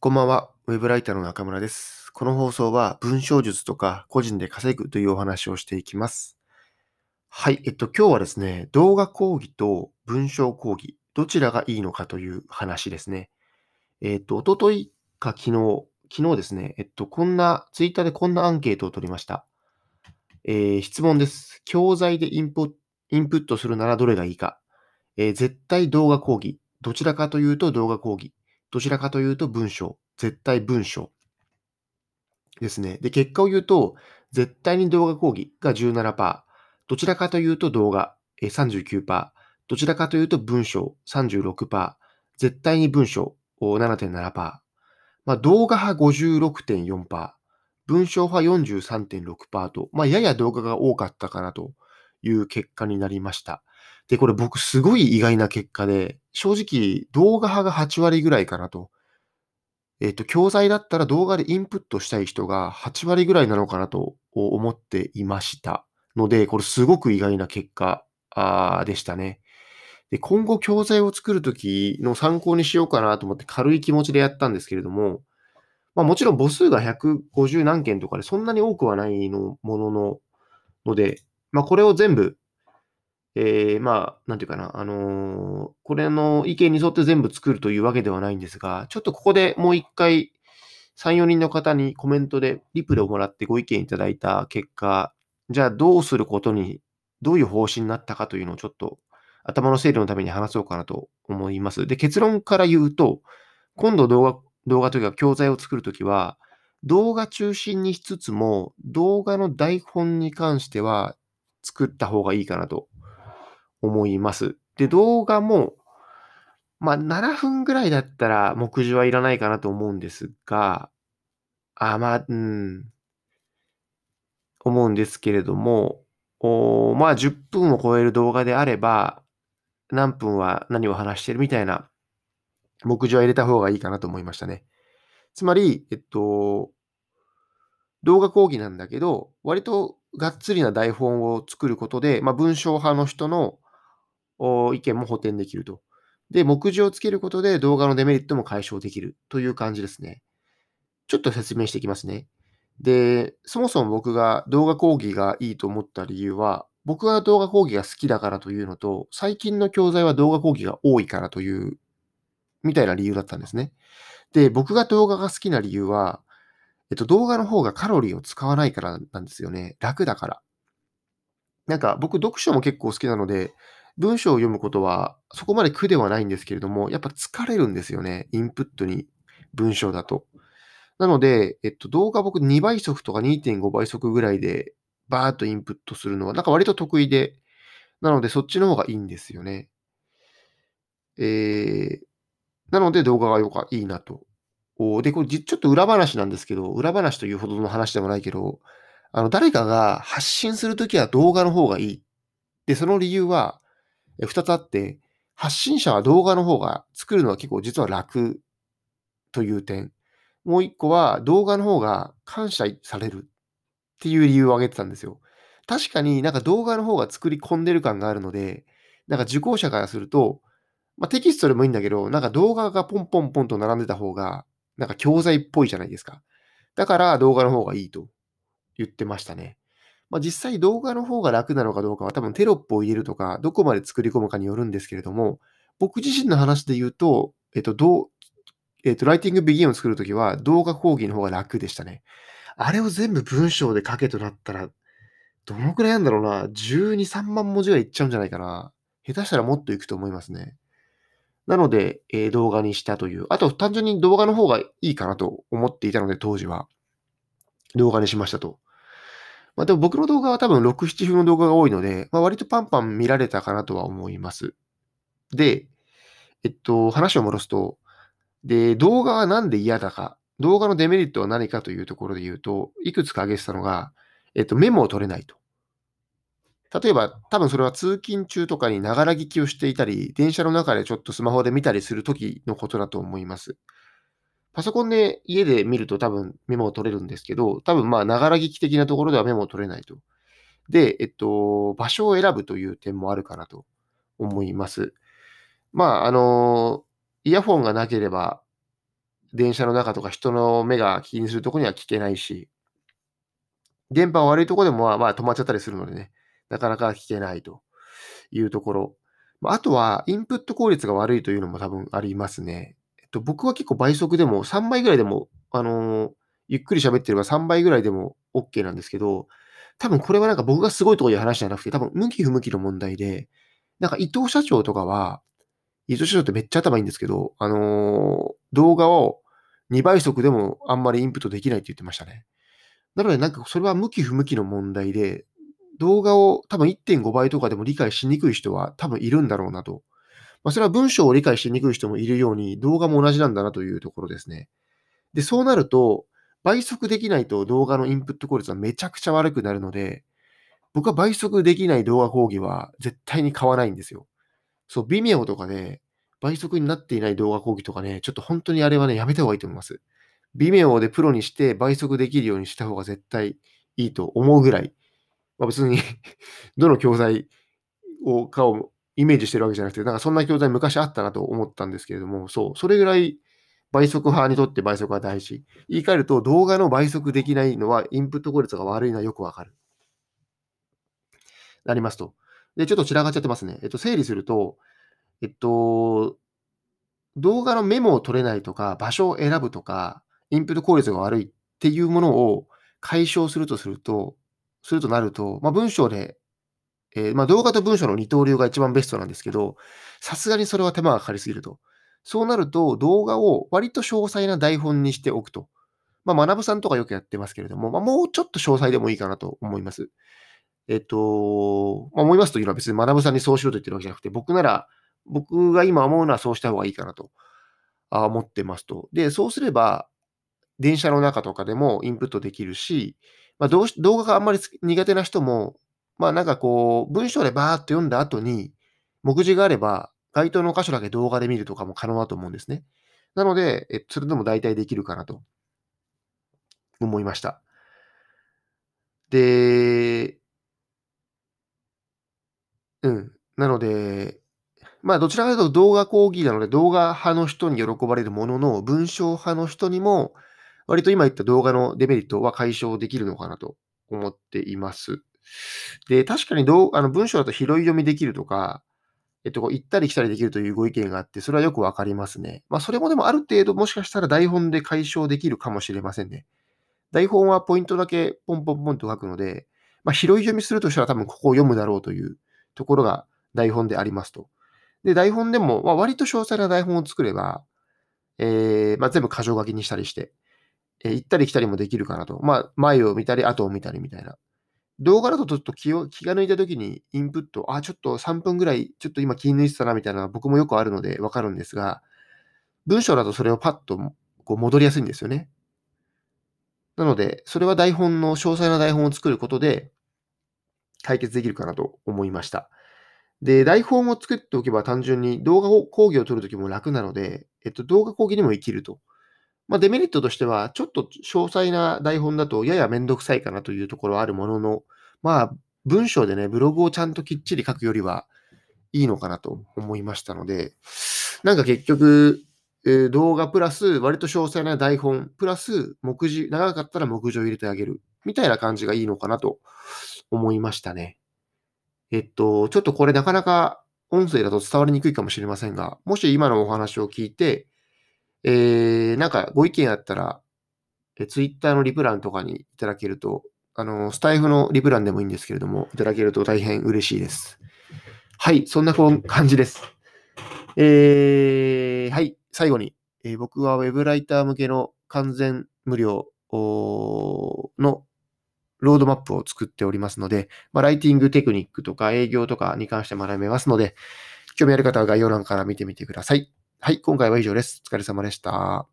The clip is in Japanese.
こんばんは、ウェブライターの中村です。この放送は文章術とか個人で稼ぐというお話をしていきます。はい、えっと、今日はですね、動画講義と文章講義、どちらがいいのかという話ですね。えっと、おとといか昨日、昨日ですね、えっと、こんな、ツイッターでこんなアンケートを取りました。えー質問です。教材でインプインプットするならどれがいいか。えー絶対動画講義。どちらかというと動画講義。どちらかというと文章。絶対文章。ですね。で、結果を言うと、絶対に動画講義が17%。どちらかというと動画39%。どちらかというと文章36%。絶対に文章7.7%。まあ、動画派56.4%。文章派43.6%と、まあ、やや動画が多かったかなという結果になりました。で、これ僕すごい意外な結果で、正直動画派が8割ぐらいかなと。えっと、教材だったら動画でインプットしたい人が8割ぐらいなのかなと思っていましたので、これすごく意外な結果でしたね。で、今後教材を作るときの参考にしようかなと思って軽い気持ちでやったんですけれども、まあもちろん母数が150何件とかでそんなに多くはないのものの、ので、まあこれを全部、えー、まあ、なんていうかな、あのーこれの意見に沿って全部作るというわけではないんですが、ちょっとここでもう一回、3、4人の方にコメントでリプレをもらってご意見いただいた結果、じゃあどうすることに、どういう方針になったかというのをちょっと頭の整理のために話そうかなと思います。で、結論から言うと、今度動画、動画というか教材を作るときは、動画中心にしつつも、動画の台本に関しては作った方がいいかなと思います。で、動画も、まあ、7分ぐらいだったら目次はいらないかなと思うんですが、あ、まあ、うん、思うんですけれども、おまあ、10分を超える動画であれば、何分は何を話してるみたいな目次は入れた方がいいかなと思いましたね。つまり、えっと、動画講義なんだけど、割とがっつりな台本を作ることで、まあ、文章派の人のお意見も補填できると。で、目次をつけることで動画のデメリットも解消できるという感じですね。ちょっと説明していきますね。で、そもそも僕が動画講義がいいと思った理由は、僕が動画講義が好きだからというのと、最近の教材は動画講義が多いからという、みたいな理由だったんですね。で、僕が動画が好きな理由は、えっと、動画の方がカロリーを使わないからなんですよね。楽だから。なんか僕読書も結構好きなので、文章を読むことはそこまで苦ではないんですけれども、やっぱ疲れるんですよね。インプットに文章だと。なので、えっと、動画僕2倍速とか2.5倍速ぐらいでバーッとインプットするのはなんか割と得意で、なのでそっちの方がいいんですよね。えー、なので動画がよかいいなと。おで、これちょっと裏話なんですけど、裏話というほどの話でもないけど、あの、誰かが発信するときは動画の方がいい。で、その理由は、二つあって、発信者は動画の方が作るのは結構実は楽という点。もう一個は動画の方が感謝されるっていう理由を挙げてたんですよ。確かになんか動画の方が作り込んでる感があるので、なんか受講者からすると、まあ、テキストでもいいんだけど、なんか動画がポンポンポンと並んでた方が、なんか教材っぽいじゃないですか。だから動画の方がいいと言ってましたね。まあ、実際動画の方が楽なのかどうかは多分テロップを入れるとか、どこまで作り込むかによるんですけれども、僕自身の話で言うと、えっと、どう、えっと、ライティングビギンを作るときは動画講義の方が楽でしたね。あれを全部文章で書けとなったら、どのくらいなんだろうな。12、3万文字がいっちゃうんじゃないかな。下手したらもっといくと思いますね。なので、えー動画にしたという。あと、単純に動画の方がいいかなと思っていたので、当時は。動画にしましたと。まあ、でも僕の動画は多分6、7分の動画が多いので、まあ、割とパンパン見られたかなとは思います。で、えっと、話を戻すと、で、動画はなんで嫌だか、動画のデメリットは何かというところで言うと、いくつか挙げてたのが、えっと、メモを取れないと。例えば、多分それは通勤中とかにながら聞きをしていたり、電車の中でちょっとスマホで見たりするときのことだと思います。パソコンで家で見ると多分メモを取れるんですけど、多分まあ、ながら聞き的なところではメモを取れないと。で、えっと、場所を選ぶという点もあるかなと思います。まあ、あの、イヤホンがなければ、電車の中とか人の目が気にするとこには聞けないし、電波悪いとこでもまあまあ止まっちゃったりするのでね、なかなか聞けないというところ。あとは、インプット効率が悪いというのも多分ありますね。と、僕は結構倍速でも3倍ぐらいでも、あのー、ゆっくり喋ってれば3倍ぐらいでも OK なんですけど、多分これはなんか僕がすごいところいう話じゃなくて、多分向き不向きの問題で、なんか伊藤社長とかは、伊藤社長ってめっちゃ頭いいんですけど、あのー、動画を2倍速でもあんまりインプットできないって言ってましたね。なのでなんかそれは向き不向きの問題で、動画を多分1.5倍とかでも理解しにくい人は多分いるんだろうなと。まあ、それは文章を理解しにくい人もいるように、動画も同じなんだなというところですね。で、そうなると、倍速できないと動画のインプット効率はめちゃくちゃ悪くなるので、僕は倍速できない動画講義は絶対に買わないんですよ。そう、微妙とかで、倍速になっていない動画講義とかね、ちょっと本当にあれはね、やめた方がいいと思います。微妙でプロにして倍速できるようにした方が絶対いいと思うぐらい、まあ、別に どの教材をかをイメージしてるわけじゃなくて、なんかそんな教材昔あったなと思ったんですけれども、そう、それぐらい倍速派にとって倍速は大事。言い換えると、動画の倍速できないのはインプット効率が悪いのはよくわかる。なりますと。で、ちょっと散らかっちゃってますね。えっと、整理すると、えっと、動画のメモを取れないとか、場所を選ぶとか、インプット効率が悪いっていうものを解消するとすると、するとなると、まあ、文章で、えー、まあ、動画と文章の二刀流が一番ベストなんですけど、さすがにそれは手間がかかりすぎると。そうなると、動画を割と詳細な台本にしておくと。まあ、学さんとかよくやってますけれども、まあ、もうちょっと詳細でもいいかなと思います。えっと、まあ、思いますというのは別に学さんにそうしろと言ってるわけじゃなくて、僕なら、僕が今思うのはそうした方がいいかなと思ってますと。で、そうすれば、電車の中とかでもインプットできるし、まあ、動画があんまり苦手な人も、まあなんかこう、文章でバーっと読んだ後に、目次があれば、該当の箇所だけ動画で見るとかも可能だと思うんですね。なので、えそれでも大体できるかなと思いました。で、うん。なので、まあどちらかというと動画講義なので動画派の人に喜ばれるものの、文章派の人にも、割と今言った動画のデメリットは解消できるのかなと思っています。で、確かにどうあの文章だと拾い読みできるとか、えっと、行ったり来たりできるというご意見があって、それはよくわかりますね。まあ、それもでもある程度もしかしたら台本で解消できるかもしれませんね。台本はポイントだけポンポンポンと書くので、まあ、拾い読みするとしたら多分ここを読むだろうというところが台本でありますと。で、台本でも、まあ、割と詳細な台本を作れば、えー、まあ、全部箇条書きにしたりして、えー、行ったり来たりもできるかなと。まあ、前を見たり、後を見たりみたいな。動画だとちょっと気を気が抜いたときにインプット、あ、ちょっと3分ぐらい、ちょっと今気抜いてたなみたいな僕もよくあるのでわかるんですが、文章だとそれをパッとこう戻りやすいんですよね。なので、それは台本の、詳細な台本を作ることで解決できるかなと思いました。で、台本を作っておけば単純に動画講義を撮るときも楽なので、えっと、動画講義にも生きると。まあ、デメリットとしては、ちょっと詳細な台本だとややめんどくさいかなというところはあるものの、まあ、文章でね、ブログをちゃんときっちり書くよりはいいのかなと思いましたので、なんか結局、動画プラス割と詳細な台本、プラス目次、長かったら目次を入れてあげる、みたいな感じがいいのかなと思いましたね。えっと、ちょっとこれなかなか音声だと伝わりにくいかもしれませんが、もし今のお話を聞いて、えー、なんかご意見あったら、えツイッターのリプランとかにいただけると、あの、スタイフのリプランでもいいんですけれども、いただけると大変嬉しいです。はい、そんな感じです。えー、はい、最後に、えー、僕は Web ライター向けの完全無料のロードマップを作っておりますので、まあ、ライティングテクニックとか営業とかに関して学べますので、興味ある方は概要欄から見てみてください。はい、今回は以上です。お疲れ様でした。